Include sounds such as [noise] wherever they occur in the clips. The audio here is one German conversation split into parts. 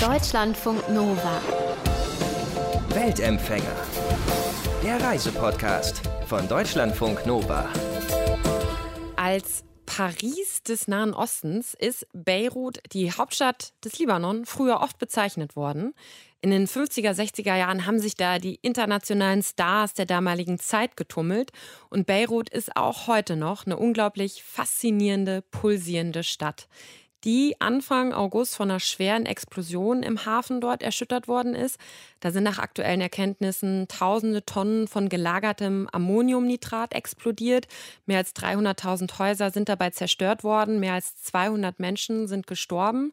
Deutschlandfunk Nova. Weltempfänger. Der Reisepodcast von Deutschlandfunk Nova. Als Paris des Nahen Ostens ist Beirut, die Hauptstadt des Libanon, früher oft bezeichnet worden. In den 50er, 60er Jahren haben sich da die internationalen Stars der damaligen Zeit getummelt. Und Beirut ist auch heute noch eine unglaublich faszinierende, pulsierende Stadt die Anfang August von einer schweren Explosion im Hafen dort erschüttert worden ist. Da sind nach aktuellen Erkenntnissen tausende Tonnen von gelagertem Ammoniumnitrat explodiert. Mehr als 300.000 Häuser sind dabei zerstört worden. Mehr als 200 Menschen sind gestorben.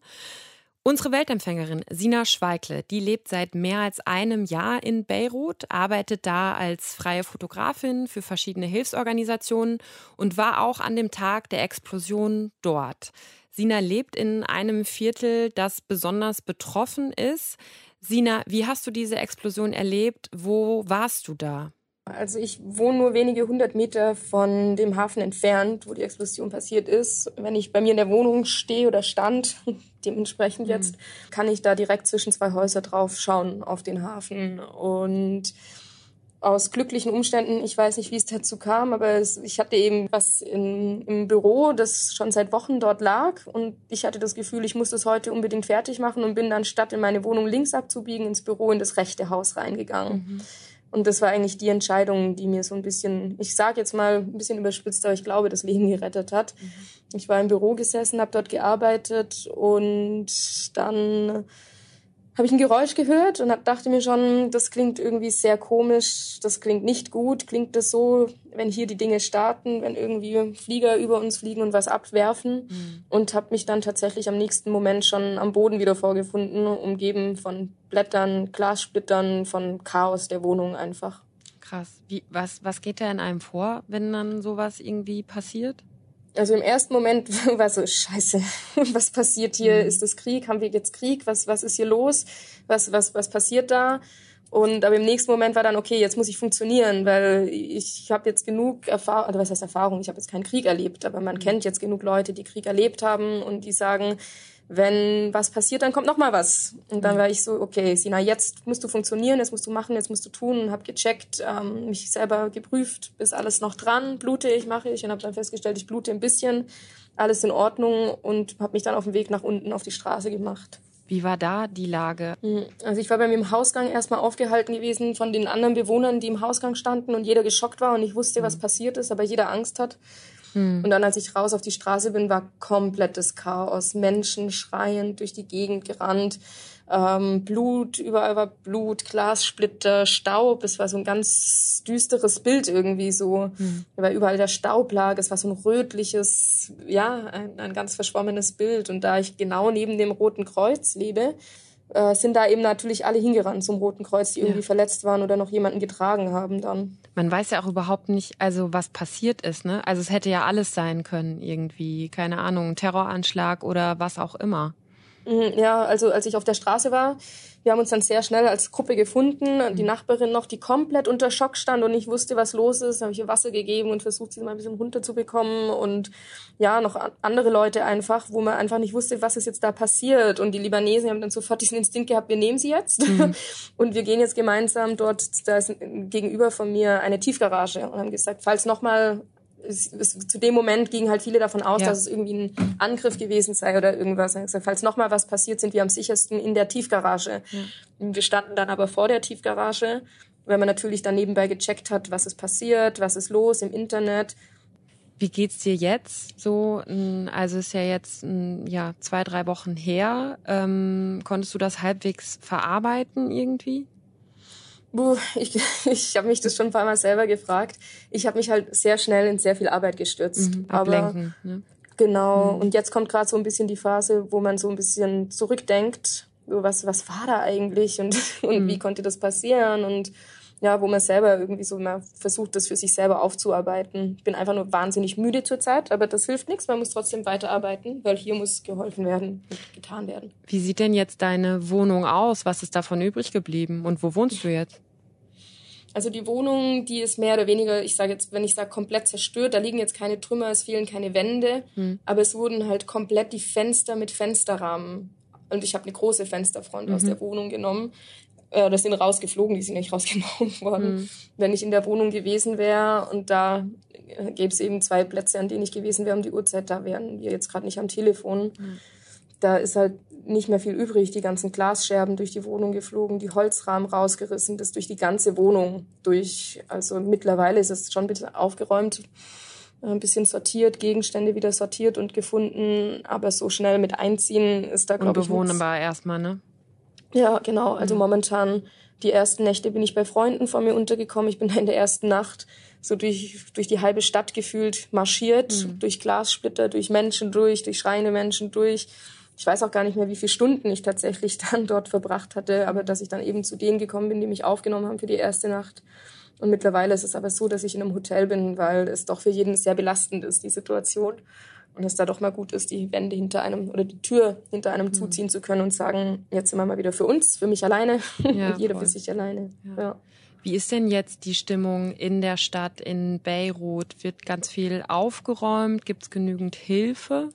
Unsere Weltempfängerin Sina Schweikle, die lebt seit mehr als einem Jahr in Beirut, arbeitet da als freie Fotografin für verschiedene Hilfsorganisationen und war auch an dem Tag der Explosion dort. Sina lebt in einem Viertel, das besonders betroffen ist. Sina, wie hast du diese Explosion erlebt? Wo warst du da? Also ich wohne nur wenige hundert Meter von dem Hafen entfernt, wo die Explosion passiert ist. Wenn ich bei mir in der Wohnung stehe oder stand, [laughs] dementsprechend jetzt, mhm. kann ich da direkt zwischen zwei Häuser drauf schauen auf den Hafen. Und aus glücklichen Umständen, ich weiß nicht, wie es dazu kam, aber es, ich hatte eben was in, im Büro, das schon seit Wochen dort lag und ich hatte das Gefühl, ich muss das heute unbedingt fertig machen und bin dann statt in meine Wohnung links abzubiegen ins Büro in das rechte Haus reingegangen. Mhm. Und das war eigentlich die Entscheidung, die mir so ein bisschen, ich sage jetzt mal ein bisschen überspitzt, aber ich glaube, das Leben gerettet hat. Mhm. Ich war im Büro gesessen, habe dort gearbeitet und dann habe ich ein Geräusch gehört und dachte mir schon, das klingt irgendwie sehr komisch, das klingt nicht gut. Klingt das so, wenn hier die Dinge starten, wenn irgendwie Flieger über uns fliegen und was abwerfen? Mhm. Und habe mich dann tatsächlich am nächsten Moment schon am Boden wieder vorgefunden, umgeben von Blättern, Glassplittern, von Chaos der Wohnung einfach. Krass. Wie, was, was geht da in einem vor, wenn dann sowas irgendwie passiert? Also im ersten Moment [laughs] war so, scheiße, [laughs] was passiert hier? Mhm. Ist das Krieg? Haben wir jetzt Krieg? Was, was ist hier los? Was, was, was passiert da? Und aber im nächsten Moment war dann, okay, jetzt muss ich funktionieren, weil ich habe jetzt genug Erfahrung, also was heißt Erfahrung? Ich habe jetzt keinen Krieg erlebt, aber man mhm. kennt jetzt genug Leute, die Krieg erlebt haben und die sagen, wenn was passiert, dann kommt noch mal was. Und dann mhm. war ich so, okay, Sina, jetzt musst du funktionieren, jetzt musst du machen, jetzt musst du tun. Und habe gecheckt, ähm, mich selber geprüft, ist alles noch dran, blute ich, mache ich und habe dann festgestellt, ich blute ein bisschen, alles in Ordnung und habe mich dann auf den Weg nach unten auf die Straße gemacht. Wie war da die Lage? Mhm. Also ich war bei mir im Hausgang erstmal aufgehalten gewesen von den anderen Bewohnern, die im Hausgang standen und jeder geschockt war und ich wusste, was mhm. passiert ist, aber jeder Angst hat. Hm. Und dann, als ich raus auf die Straße bin, war komplettes Chaos. Menschen schreiend durch die Gegend gerannt. Ähm, Blut, überall war Blut, Glassplitter, Staub. Es war so ein ganz düsteres Bild irgendwie so. Mhm. Weil überall der Staub lag. Es war so ein rötliches, ja, ein, ein ganz verschwommenes Bild. Und da ich genau neben dem Roten Kreuz lebe, äh, sind da eben natürlich alle hingerannt zum Roten Kreuz, die irgendwie ja. verletzt waren oder noch jemanden getragen haben dann. Man weiß ja auch überhaupt nicht, also was passiert ist, ne? Also es hätte ja alles sein können irgendwie, keine Ahnung, Terroranschlag oder was auch immer. Mhm, ja, also als ich auf der Straße war, wir haben uns dann sehr schnell als Gruppe gefunden. Die mhm. Nachbarin noch, die komplett unter Schock stand und nicht wusste, was los ist, habe ich ihr Wasser gegeben und versucht, sie mal ein bisschen runterzubekommen. Und ja, noch andere Leute einfach, wo man einfach nicht wusste, was ist jetzt da passiert. Und die Libanesen haben dann sofort diesen Instinkt gehabt, wir nehmen sie jetzt. Mhm. [laughs] Und wir gehen jetzt gemeinsam dort, da ist gegenüber von mir eine Tiefgarage und haben gesagt, falls nochmal es, es, zu dem Moment gingen halt viele davon aus, ja. dass es irgendwie ein Angriff gewesen sei oder irgendwas. Gesagt, falls nochmal was passiert, sind wir am sichersten in der Tiefgarage. Ja. Wir standen dann aber vor der Tiefgarage, weil man natürlich dann nebenbei gecheckt hat, was ist passiert, was ist los im Internet. Wie geht's dir jetzt? So, also ist ja jetzt ja zwei drei Wochen her. Ähm, konntest du das halbwegs verarbeiten irgendwie? Ich, [laughs] ich habe mich das schon ein paar Mal selber gefragt. Ich habe mich halt sehr schnell in sehr viel Arbeit gestürzt. Mhm, ablenken, aber, ne? Genau. Mhm. Und jetzt kommt gerade so ein bisschen die Phase, wo man so ein bisschen zurückdenkt. Was, was war da eigentlich und, [laughs] und mhm. wie konnte das passieren? Und ja, wo man selber irgendwie so mal versucht, das für sich selber aufzuarbeiten. Ich bin einfach nur wahnsinnig müde zurzeit, aber das hilft nichts. Man muss trotzdem weiterarbeiten, weil hier muss geholfen werden und getan werden. Wie sieht denn jetzt deine Wohnung aus? Was ist davon übrig geblieben? Und wo wohnst du jetzt? Also die Wohnung, die ist mehr oder weniger, ich sage jetzt, wenn ich sage komplett zerstört, da liegen jetzt keine Trümmer, es fehlen keine Wände, hm. aber es wurden halt komplett die Fenster mit Fensterrahmen Und ich habe eine große Fensterfront mhm. aus der Wohnung genommen. Äh, das sind rausgeflogen, die sind nicht rausgenommen [laughs] worden. Mhm. Wenn ich in der Wohnung gewesen wäre und da äh, gäbe es eben zwei Plätze, an denen ich gewesen wäre um die Uhrzeit, da wären wir jetzt gerade nicht am Telefon. Mhm. Da ist halt nicht mehr viel übrig. Die ganzen Glasscherben durch die Wohnung geflogen, die Holzrahmen rausgerissen, das durch die ganze Wohnung durch. Also mittlerweile ist es schon ein bisschen aufgeräumt, äh, ein bisschen sortiert, Gegenstände wieder sortiert und gefunden. Aber so schnell mit einziehen ist da, glaube ich, Unbewohnbar erstmal, ne? Ja, genau. Also mhm. momentan die ersten Nächte bin ich bei Freunden von mir untergekommen. Ich bin [laughs] in der ersten Nacht so durch, durch die halbe Stadt gefühlt marschiert, mhm. durch Glassplitter, durch Menschen durch, durch schreiende Menschen durch ich weiß auch gar nicht mehr, wie viele Stunden ich tatsächlich [laughs] dann dort verbracht hatte, aber dass ich dann eben zu denen gekommen bin, die mich aufgenommen haben für die erste Nacht. Und mittlerweile ist es aber so, dass ich in einem Hotel bin, weil es doch für jeden sehr belastend ist, die Situation. Und es da doch mal gut ist, die Wände hinter einem oder die Tür hinter einem mhm. zuziehen zu können und sagen, jetzt sind wir mal wieder für uns, für mich alleine ja, [laughs] und jeder voll. für sich alleine. Ja. ja. Wie ist denn jetzt die Stimmung in der Stadt, in Beirut? Wird ganz viel aufgeräumt? Gibt es genügend Hilfe?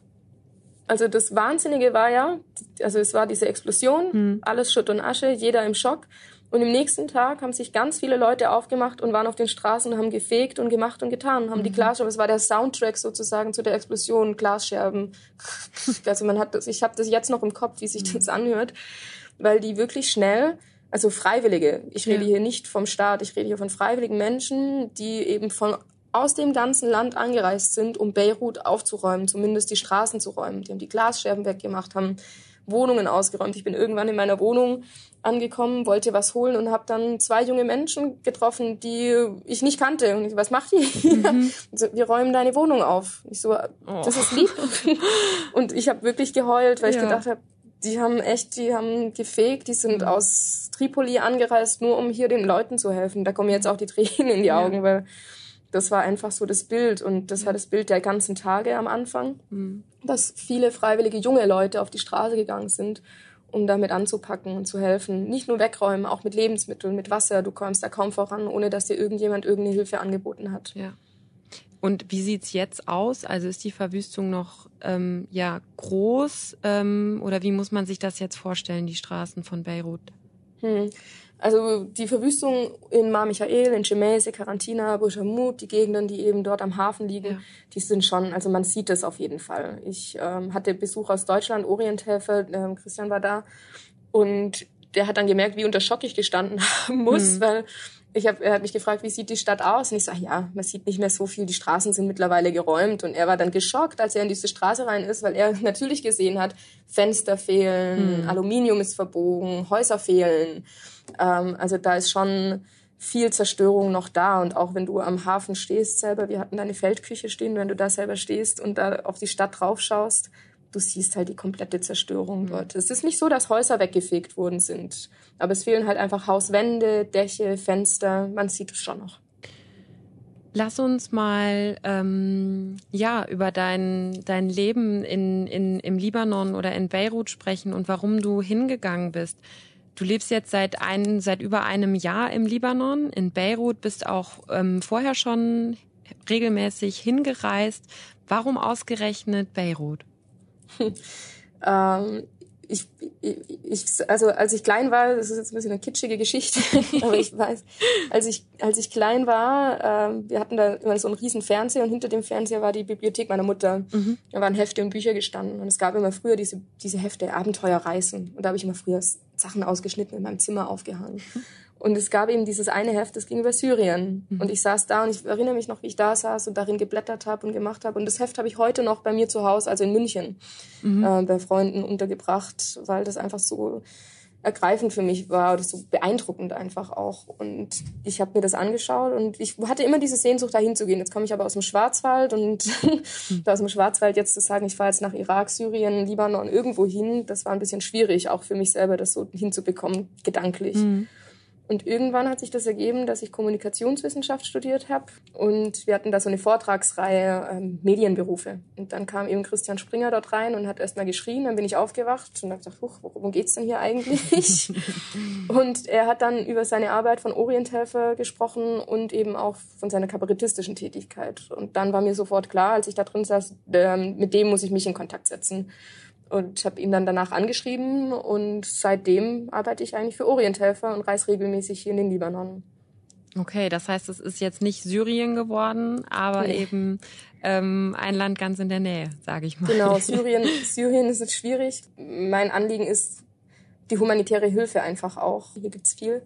Also das Wahnsinnige war ja, also es war diese Explosion, mhm. alles Schutt und Asche, jeder im Schock. Und im nächsten Tag haben sich ganz viele Leute aufgemacht und waren auf den Straßen und haben gefegt und gemacht und getan, haben mhm. die Glasscherben, es war der Soundtrack sozusagen zu der Explosion, Glasscherben. [laughs] Also man hat das, ich habe das jetzt noch im Kopf, wie sich das mhm. anhört, weil die wirklich schnell, also Freiwillige, ich rede ja. hier nicht vom Staat, ich rede hier von freiwilligen Menschen, die eben von aus dem ganzen Land angereist sind, um Beirut aufzuräumen, zumindest die Straßen zu räumen. Die haben die Glasscherben weggemacht, haben Wohnungen ausgeräumt. Ich bin irgendwann in meiner Wohnung angekommen, wollte was holen und habe dann zwei junge Menschen getroffen, die ich nicht kannte. Und ich so, was macht ihr hier? Mhm. So, wir räumen deine Wohnung auf. Ich so, oh. das ist lieb. [laughs] und ich habe wirklich geheult, weil ja. ich gedacht habe, die haben echt, die haben gefegt, die sind mhm. aus Tripoli angereist, nur um hier den Leuten zu helfen. Da kommen jetzt auch die Tränen in die Augen, ja. weil das war einfach so das Bild und das war das Bild der ganzen Tage am Anfang, mhm. dass viele freiwillige junge Leute auf die Straße gegangen sind, um damit anzupacken und zu helfen. Nicht nur wegräumen, auch mit Lebensmitteln, mit Wasser. Du kommst da kaum voran, ohne dass dir irgendjemand irgendeine Hilfe angeboten hat. Ja. Und wie sieht's jetzt aus? Also ist die Verwüstung noch ähm, ja groß ähm, oder wie muss man sich das jetzt vorstellen, die Straßen von Beirut? Hm. Also die Verwüstung in Mar Michael, in Chemese, Karantina, Bushamut, die Gegenden, die eben dort am Hafen liegen, ja. die sind schon, also man sieht es auf jeden Fall. Ich ähm, hatte Besuch aus Deutschland, Orienthelfer, äh, Christian war da und der hat dann gemerkt, wie unter Schock ich gestanden [laughs] haben muss, mhm. weil ich hab, er hat mich gefragt, wie sieht die Stadt aus? Und ich sage, ja, man sieht nicht mehr so viel, die Straßen sind mittlerweile geräumt. Und er war dann geschockt, als er in diese Straße rein ist, weil er [laughs] natürlich gesehen hat, Fenster fehlen, mhm. Aluminium ist verbogen, Häuser fehlen. Ähm, also da ist schon viel Zerstörung noch da. Und auch wenn du am Hafen stehst selber, wir hatten da eine Feldküche stehen, wenn du da selber stehst und da auf die Stadt drauf schaust, du siehst halt die komplette Zerstörung mhm. dort. Es ist nicht so, dass Häuser weggefegt worden sind, aber es fehlen halt einfach Hauswände, Dächer, Fenster. Man sieht es schon noch. Lass uns mal ähm, ja über dein dein Leben in, in im Libanon oder in Beirut sprechen und warum du hingegangen bist. Du lebst jetzt seit ein, seit über einem Jahr im Libanon, in Beirut, bist auch ähm, vorher schon regelmäßig hingereist. Warum ausgerechnet Beirut? [laughs] ähm, ich, ich, also als ich klein war, das ist jetzt ein bisschen eine kitschige Geschichte, [laughs] aber ich weiß, als ich, als ich klein war, äh, wir hatten da immer so einen riesen Fernseher und hinter dem Fernseher war die Bibliothek meiner Mutter. Mhm. Da waren Hefte und Bücher gestanden und es gab immer früher diese, diese Hefte Abenteuerreisen und da habe ich immer früher Sachen ausgeschnitten in meinem Zimmer aufgehangen. Und es gab eben dieses eine Heft, das ging über Syrien. Mhm. Und ich saß da und ich erinnere mich noch, wie ich da saß und darin geblättert habe und gemacht habe. Und das Heft habe ich heute noch bei mir zu Hause, also in München, mhm. äh, bei Freunden untergebracht, weil das einfach so ergreifend für mich war oder so beeindruckend einfach auch. Und ich habe mir das angeschaut und ich hatte immer diese Sehnsucht, da hinzugehen. Jetzt komme ich aber aus dem Schwarzwald und [laughs] mhm. aus dem Schwarzwald jetzt zu sagen, ich fahre jetzt nach Irak, Syrien, Libanon, irgendwo hin, das war ein bisschen schwierig, auch für mich selber das so hinzubekommen, gedanklich. Mhm. Und irgendwann hat sich das ergeben, dass ich Kommunikationswissenschaft studiert habe und wir hatten da so eine Vortragsreihe ähm, Medienberufe. Und dann kam eben Christian Springer dort rein und hat erst mal geschrien, dann bin ich aufgewacht und habe gedacht, Huch, worum geht's denn hier eigentlich? [laughs] und er hat dann über seine Arbeit von Orienthelfer gesprochen und eben auch von seiner kabarettistischen Tätigkeit. Und dann war mir sofort klar, als ich da drin saß, äh, mit dem muss ich mich in Kontakt setzen. Und habe ihn dann danach angeschrieben und seitdem arbeite ich eigentlich für Orienthelfer und reise regelmäßig hier in den Libanon. Okay, das heißt, es ist jetzt nicht Syrien geworden, aber nee. eben ähm, ein Land ganz in der Nähe, sage ich mal. Genau, [laughs] Syrien, Syrien ist jetzt schwierig. Mein Anliegen ist die humanitäre Hilfe einfach auch. Hier gibt's viel,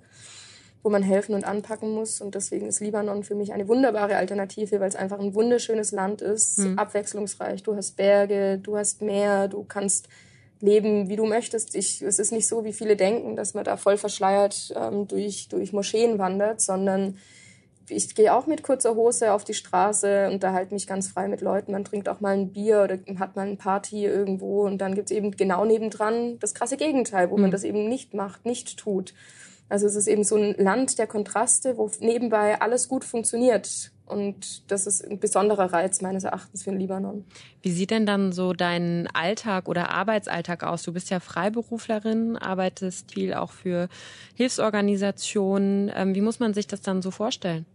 wo man helfen und anpacken muss. Und deswegen ist Libanon für mich eine wunderbare Alternative, weil es einfach ein wunderschönes Land ist, mhm. abwechslungsreich. Du hast Berge, du hast Meer, du kannst leben, wie du möchtest. Ich, es ist nicht so, wie viele denken, dass man da voll verschleiert ähm, durch, durch Moscheen wandert, sondern ich gehe auch mit kurzer Hose auf die Straße, unterhalte mich ganz frei mit Leuten. Man trinkt auch mal ein Bier oder hat mal eine Party irgendwo und dann gibt's eben genau nebendran das krasse Gegenteil, wo mhm. man das eben nicht macht, nicht tut. Also es ist eben so ein Land der Kontraste, wo nebenbei alles gut funktioniert. Und das ist ein besonderer Reiz meines Erachtens für den Libanon. Wie sieht denn dann so dein Alltag oder Arbeitsalltag aus? Du bist ja Freiberuflerin, arbeitest viel auch für Hilfsorganisationen. Ähm, wie muss man sich das dann so vorstellen?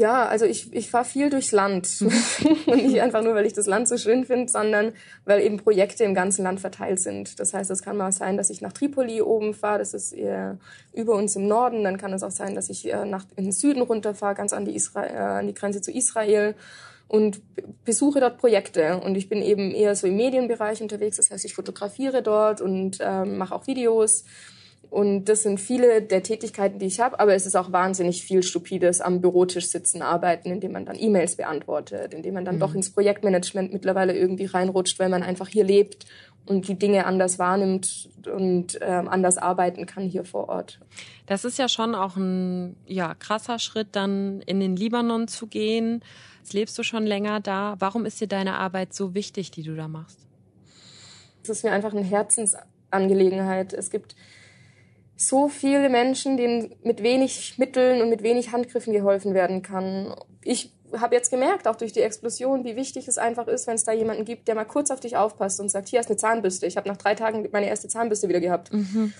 Ja, also ich, ich fahre viel durchs Land. [laughs] und nicht einfach nur, weil ich das Land so schön finde, sondern weil eben Projekte im ganzen Land verteilt sind. Das heißt, es kann mal sein, dass ich nach Tripoli oben fahre, das ist eher über uns im Norden. Dann kann es auch sein, dass ich äh, nach, in den Süden runterfahre, ganz an die, Isra äh, an die Grenze zu Israel und besuche dort Projekte. Und ich bin eben eher so im Medienbereich unterwegs. Das heißt, ich fotografiere dort und äh, mache auch Videos und das sind viele der Tätigkeiten, die ich habe, aber es ist auch wahnsinnig viel Stupides am Bürotisch sitzen, arbeiten, indem man dann E-Mails beantwortet, indem man dann mhm. doch ins Projektmanagement mittlerweile irgendwie reinrutscht, weil man einfach hier lebt und die Dinge anders wahrnimmt und ähm, anders arbeiten kann hier vor Ort. Das ist ja schon auch ein ja, krasser Schritt, dann in den Libanon zu gehen. Jetzt lebst du schon länger da. Warum ist dir deine Arbeit so wichtig, die du da machst? Es ist mir einfach eine Herzensangelegenheit. Es gibt so viele Menschen, denen mit wenig Mitteln und mit wenig Handgriffen geholfen werden kann. Ich habe jetzt gemerkt, auch durch die Explosion, wie wichtig es einfach ist, wenn es da jemanden gibt, der mal kurz auf dich aufpasst und sagt, hier hast eine Zahnbürste. Ich habe nach drei Tagen meine erste Zahnbürste wieder gehabt. Mhm.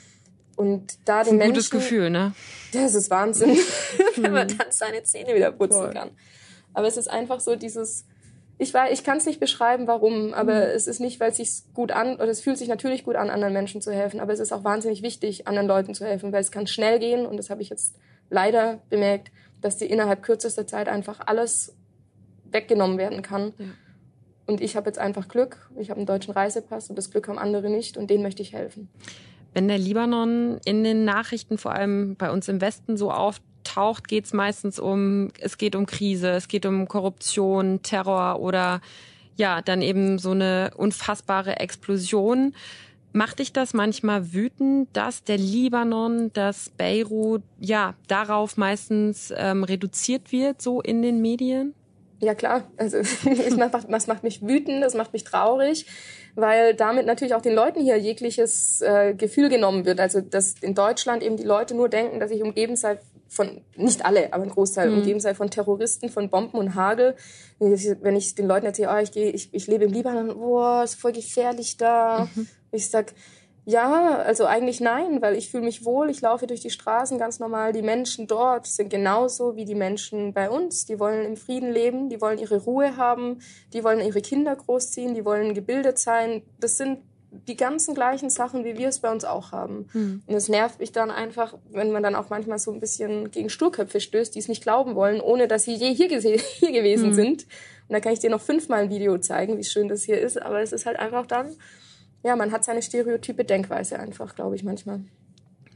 Und da den ein Menschen, gutes Gefühl, ne? Das ist Wahnsinn, [laughs] wenn man dann seine Zähne wieder putzen Voll. kann. Aber es ist einfach so dieses, ich weiß, ich kann es nicht beschreiben, warum, aber mhm. es ist nicht, weil es sich gut an, oder es fühlt sich natürlich gut an, anderen Menschen zu helfen, aber es ist auch wahnsinnig wichtig, anderen Leuten zu helfen, weil es kann schnell gehen und das habe ich jetzt leider bemerkt, dass dir innerhalb kürzester Zeit einfach alles weggenommen werden kann. Ja. Und ich habe jetzt einfach Glück, ich habe einen deutschen Reisepass und das Glück haben andere nicht und denen möchte ich helfen. Wenn der Libanon in den Nachrichten, vor allem bei uns im Westen, so auf, taucht, geht es meistens um, es geht um Krise, es geht um Korruption, Terror oder ja, dann eben so eine unfassbare Explosion. Macht dich das manchmal wütend, dass der Libanon, dass Beirut, ja, darauf meistens ähm, reduziert wird, so in den Medien? Ja klar, also [laughs] es macht, das macht mich wütend, das macht mich traurig, weil damit natürlich auch den Leuten hier jegliches äh, Gefühl genommen wird. Also dass in Deutschland eben die Leute nur denken, dass ich umgeben sei von, nicht alle, aber ein Großteil mhm. umgeben sei von Terroristen, von Bomben und Hagel. Wenn ich den Leuten erzähle, oh, ich, gehe, ich, ich lebe im Libanon, oh, ist voll gefährlich da. Mhm. Ich sag, ja, also eigentlich nein, weil ich fühle mich wohl, ich laufe durch die Straßen ganz normal. Die Menschen dort sind genauso wie die Menschen bei uns. Die wollen im Frieden leben, die wollen ihre Ruhe haben, die wollen ihre Kinder großziehen, die wollen gebildet sein. Das sind die ganzen gleichen Sachen, wie wir es bei uns auch haben. Mhm. Und es nervt mich dann einfach, wenn man dann auch manchmal so ein bisschen gegen Sturköpfe stößt, die es nicht glauben wollen, ohne dass sie je hier, [laughs] hier gewesen mhm. sind. Und da kann ich dir noch fünfmal ein Video zeigen, wie schön das hier ist. Aber es ist halt einfach dann, ja, man hat seine stereotype Denkweise einfach, glaube ich, manchmal.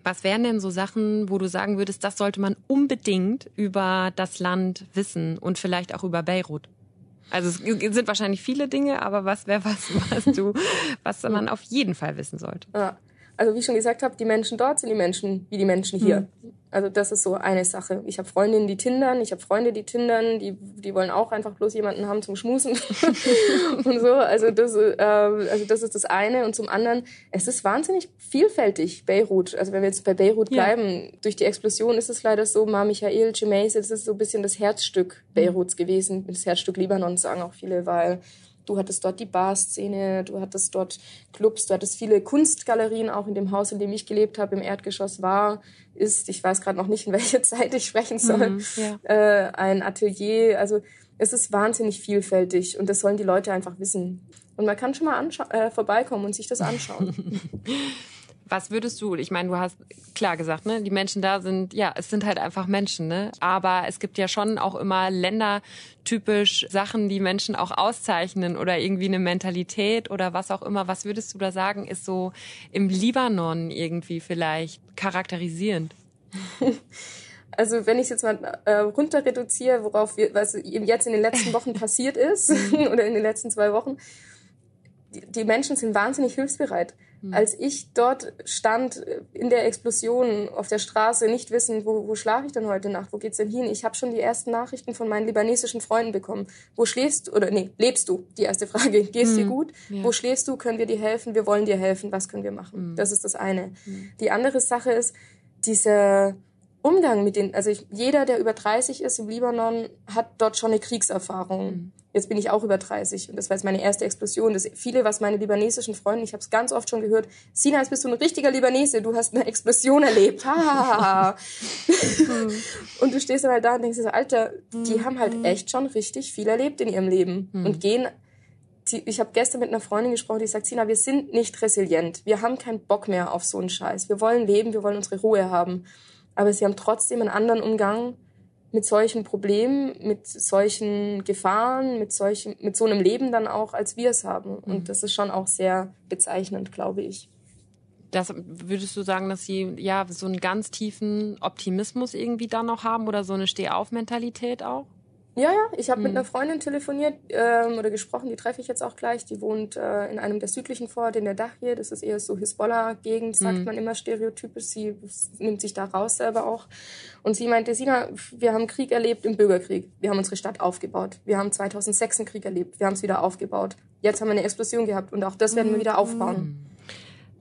Was wären denn so Sachen, wo du sagen würdest, das sollte man unbedingt über das Land wissen und vielleicht auch über Beirut? Also es sind wahrscheinlich viele Dinge, aber was wäre was, [laughs] was du, was man auf jeden Fall wissen sollte? Ja. Also wie ich schon gesagt habe, die Menschen dort sind die Menschen wie die Menschen hier. Mhm. Also das ist so eine Sache. Ich habe Freundinnen, die tindern, ich habe Freunde, die tindern, die, die wollen auch einfach bloß jemanden haben zum Schmusen [laughs] und so. Also das, äh, also das ist das eine. Und zum anderen, es ist wahnsinnig vielfältig, Beirut. Also wenn wir jetzt bei Beirut bleiben, ja. durch die Explosion ist es leider so, Mar Michael, Gemeise, das ist so ein bisschen das Herzstück Beiruts gewesen, das Herzstück Libanon, sagen auch viele, weil Du hattest dort die Bar-Szene, du hattest dort Clubs, du hattest viele Kunstgalerien, auch in dem Haus, in dem ich gelebt habe, im Erdgeschoss war, ist, ich weiß gerade noch nicht, in welche [laughs] Zeit ich sprechen soll, mhm, ja. äh, ein Atelier. Also Es ist wahnsinnig vielfältig und das sollen die Leute einfach wissen. Und man kann schon mal äh, vorbeikommen und sich das anschauen. [laughs] Was würdest du, ich meine, du hast klar gesagt, ne, die Menschen da sind, ja, es sind halt einfach Menschen, ne? Aber es gibt ja schon auch immer ländertypisch Sachen, die Menschen auch auszeichnen oder irgendwie eine Mentalität oder was auch immer. Was würdest du da sagen, ist so im Libanon irgendwie vielleicht charakterisierend? [laughs] Also wenn ich jetzt mal äh, runter reduziere, worauf wir, was eben jetzt in den letzten Wochen [laughs] passiert ist [laughs] oder in den letzten zwei Wochen, die, die Menschen sind wahnsinnig hilfsbereit. Mhm. Als ich dort stand in der Explosion auf der Straße, nicht wissen, wo, wo schlafe ich denn heute Nacht, wo geht's denn hin? Ich habe schon die ersten Nachrichten von meinen libanesischen Freunden bekommen. Wo schläfst du? Oder nee, lebst du? Die erste Frage. [laughs] Geht's mhm. dir gut? Ja. Wo schläfst du? Können wir dir helfen? Wir wollen dir helfen. Was können wir machen? Mhm. Das ist das eine. Mhm. Die andere Sache ist, dieser Umgang mit den, also ich, jeder, der über 30 ist im Libanon, hat dort schon eine Kriegserfahrung. Mhm. Jetzt bin ich auch über 30 und das war jetzt meine erste Explosion. Das viele, was meine libanesischen Freunde, ich habe es ganz oft schon gehört, Sina, jetzt bist du ein richtiger Libanese, du hast eine Explosion erlebt. Ha. [laughs] [laughs] und du stehst dann halt da und denkst so, Alter, die haben halt mhm. echt schon richtig viel erlebt in ihrem Leben mhm. und gehen ich habe gestern mit einer Freundin gesprochen, die sagt, Sina, wir sind nicht resilient. Wir haben keinen Bock mehr auf so einen Scheiß. Wir wollen leben, wir wollen unsere Ruhe haben. Aber sie haben trotzdem einen anderen Umgang mit solchen Problemen, mit solchen Gefahren, mit solchen, mit so einem Leben dann auch, als wir es haben. Und mhm. das ist schon auch sehr bezeichnend, glaube ich. Das würdest du sagen, dass sie ja so einen ganz tiefen Optimismus irgendwie dann noch haben oder so eine Stehauf-Mentalität auch? Ja, ja, ich habe mhm. mit einer Freundin telefoniert ähm, oder gesprochen, die treffe ich jetzt auch gleich. Die wohnt äh, in einem der südlichen Vororte in der Dachje. Das ist eher so Hisbollah-Gegend, sagt mhm. man immer stereotypisch. Sie nimmt sich da raus selber auch. Und sie meinte, Sina, wir haben Krieg erlebt im Bürgerkrieg. Wir haben unsere Stadt aufgebaut. Wir haben 2006 einen Krieg erlebt. Wir haben es wieder aufgebaut. Jetzt haben wir eine Explosion gehabt und auch das werden wir wieder aufbauen. Mhm.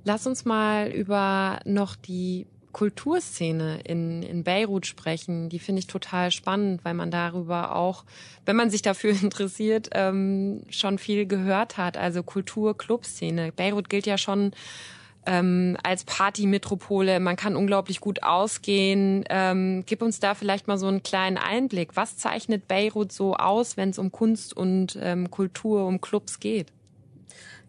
Lass uns mal über noch die Kulturszene in, in Beirut sprechen. Die finde ich total spannend, weil man darüber auch, wenn man sich dafür [laughs] interessiert, ähm, schon viel gehört hat. Also Kultur-Clubszene. Beirut gilt ja schon ähm, als Partymetropole. Man kann unglaublich gut ausgehen. Ähm, gib uns da vielleicht mal so einen kleinen Einblick. Was zeichnet Beirut so aus, wenn es um Kunst und ähm, Kultur, um Clubs geht?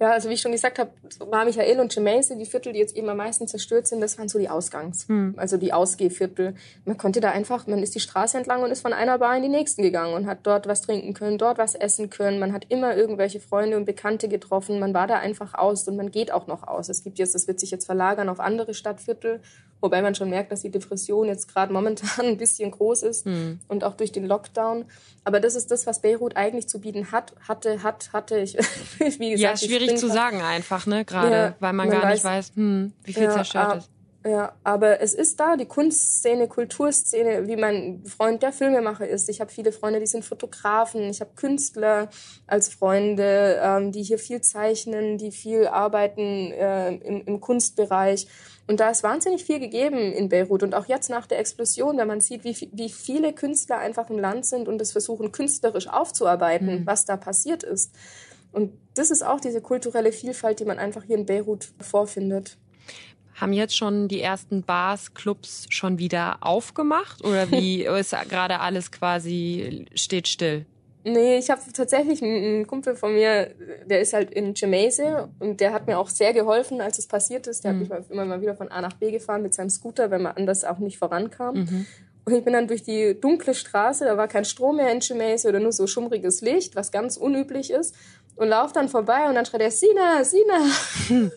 Ja, also wie ich schon gesagt habe, war Michael und Gemaise, die Viertel, die jetzt eben am meisten zerstört sind, das waren so die Ausgangs, hm. also die Ausgehviertel. Man konnte da einfach, man ist die Straße entlang und ist von einer Bar in die nächsten gegangen und hat dort was trinken können, dort was essen können. Man hat immer irgendwelche Freunde und Bekannte getroffen. Man war da einfach aus und man geht auch noch aus. Es gibt jetzt, das wird sich jetzt verlagern auf andere Stadtviertel Wobei man schon merkt, dass die Depression jetzt gerade momentan [laughs] ein bisschen groß ist mhm. und auch durch den Lockdown. Aber das ist das, was Beirut eigentlich zu bieten hat, hatte, hat, hatte. Ich, [laughs] wie gesagt, ja, schwierig zu sagen einfach, ne? Gerade, ja, weil man, man, gar nicht weiß, hm, wie viel ja, zerstört ist. Ja, aber es ist da, die Kunstszene, Kulturszene, wie mein Freund der Filmemacher ist. Ich habe viele Freunde, die sind Fotografen. Ich habe Künstler als Freunde, ähm, die hier viel zeichnen, die viel arbeiten äh, im, im Kunstbereich. Und da ist wahnsinnig viel gegeben in Beirut. Und auch jetzt nach der Explosion, wenn man sieht, wie, wie viele Künstler einfach im Land sind und es versuchen, künstlerisch aufzuarbeiten, mhm. was da passiert ist. Und das ist auch diese kulturelle Vielfalt, die man einfach hier in Beirut vorfindet. Haben jetzt schon die ersten Bars, Clubs schon wieder aufgemacht oder wie [laughs] ist gerade alles quasi steht still? Nee, ich habe tatsächlich einen Kumpel von mir, der ist halt in Jemaise und der hat mir auch sehr geholfen, als es passiert ist. Der mhm. hat mich immer mal wieder von A nach B gefahren mit seinem Scooter, wenn man anders auch nicht vorankam. Mhm. Und ich bin dann durch die dunkle Straße, da war kein Strom mehr in Jemaise oder nur so schummriges Licht, was ganz unüblich ist und lauf dann vorbei und dann schreit er, Sina, Sina. [laughs]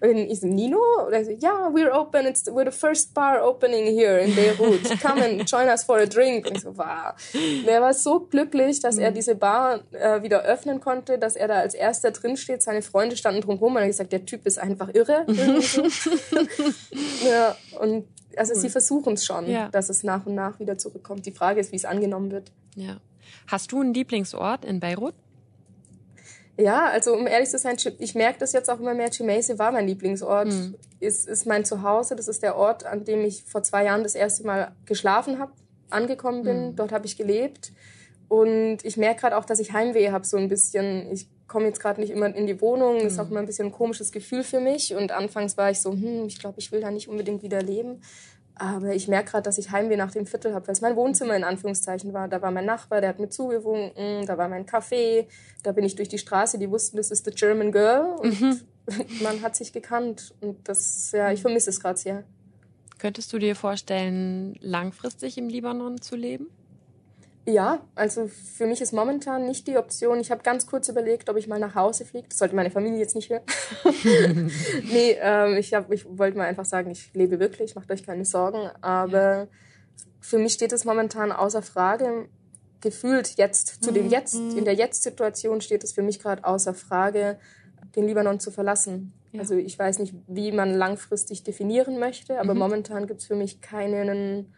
Und ich so, Nino? Und er so, ja, yeah, we're open, it's, we're the first bar opening here in Beirut. Come and join us for a drink. Und ich so, wow. Und er war so glücklich, dass er hm. diese Bar äh, wieder öffnen konnte, dass er da als erster drin steht. Seine Freunde standen drumherum und er hat gesagt, der Typ ist einfach irre. [laughs] ja, und also cool. sie versuchen es schon, ja. dass es nach und nach wieder zurückkommt. Die Frage ist, wie es angenommen wird. Ja. Hast du einen Lieblingsort in Beirut? Ja, also um ehrlich zu sein, ich merke das jetzt auch immer mehr. Chimese war mein Lieblingsort, mhm. ist, ist mein Zuhause. Das ist der Ort, an dem ich vor zwei Jahren das erste Mal geschlafen habe, angekommen bin. Mhm. Dort habe ich gelebt. Und ich merke gerade auch, dass ich Heimweh habe, so ein bisschen. Ich komme jetzt gerade nicht immer in die Wohnung. Das ist auch mhm. immer ein bisschen ein komisches Gefühl für mich. Und anfangs war ich so, hm, ich glaube, ich will da nicht unbedingt wieder leben. Aber ich merke gerade, dass ich Heimweh nach dem Viertel habe, weil es mein Wohnzimmer in Anführungszeichen war. Da war mein Nachbar, der hat mir zugewunken, da war mein Café, da bin ich durch die Straße, die wussten, das ist the German Girl und mhm. [laughs] man hat sich gekannt. Und das, ja, ich vermisse es gerade sehr. Könntest du dir vorstellen, langfristig im Libanon zu leben? Ja, also für mich ist momentan nicht die Option. Ich habe ganz kurz überlegt, ob ich mal nach Hause fliege. Das sollte meine Familie jetzt nicht hören. [laughs] nee, ähm, ich, ich wollte mal einfach sagen, ich lebe wirklich, macht euch keine Sorgen. Aber für mich steht es momentan außer Frage. Gefühlt jetzt, zu dem mhm, Jetzt, in der Jetzt-Situation steht es für mich gerade außer Frage, den Libanon zu verlassen. Ja. Also ich weiß nicht, wie man langfristig definieren möchte, aber mhm. momentan gibt es für mich keinen,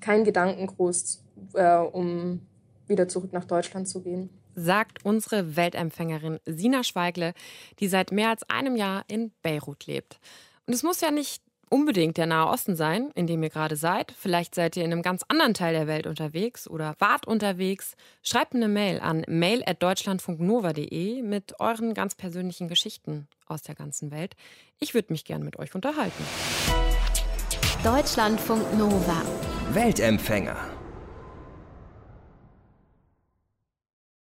keinen Gedanken groß äh, um wieder zurück nach Deutschland zu gehen. Sagt unsere Weltempfängerin Sina Schweigle, die seit mehr als einem Jahr in Beirut lebt. Und es muss ja nicht unbedingt der Nahe Osten sein, in dem ihr gerade seid. Vielleicht seid ihr in einem ganz anderen Teil der Welt unterwegs oder wart unterwegs. Schreibt eine Mail an mail.deutschlandfunknova.de mit euren ganz persönlichen Geschichten aus der ganzen Welt. Ich würde mich gern mit euch unterhalten. Deutschlandfunk Nova. Weltempfänger.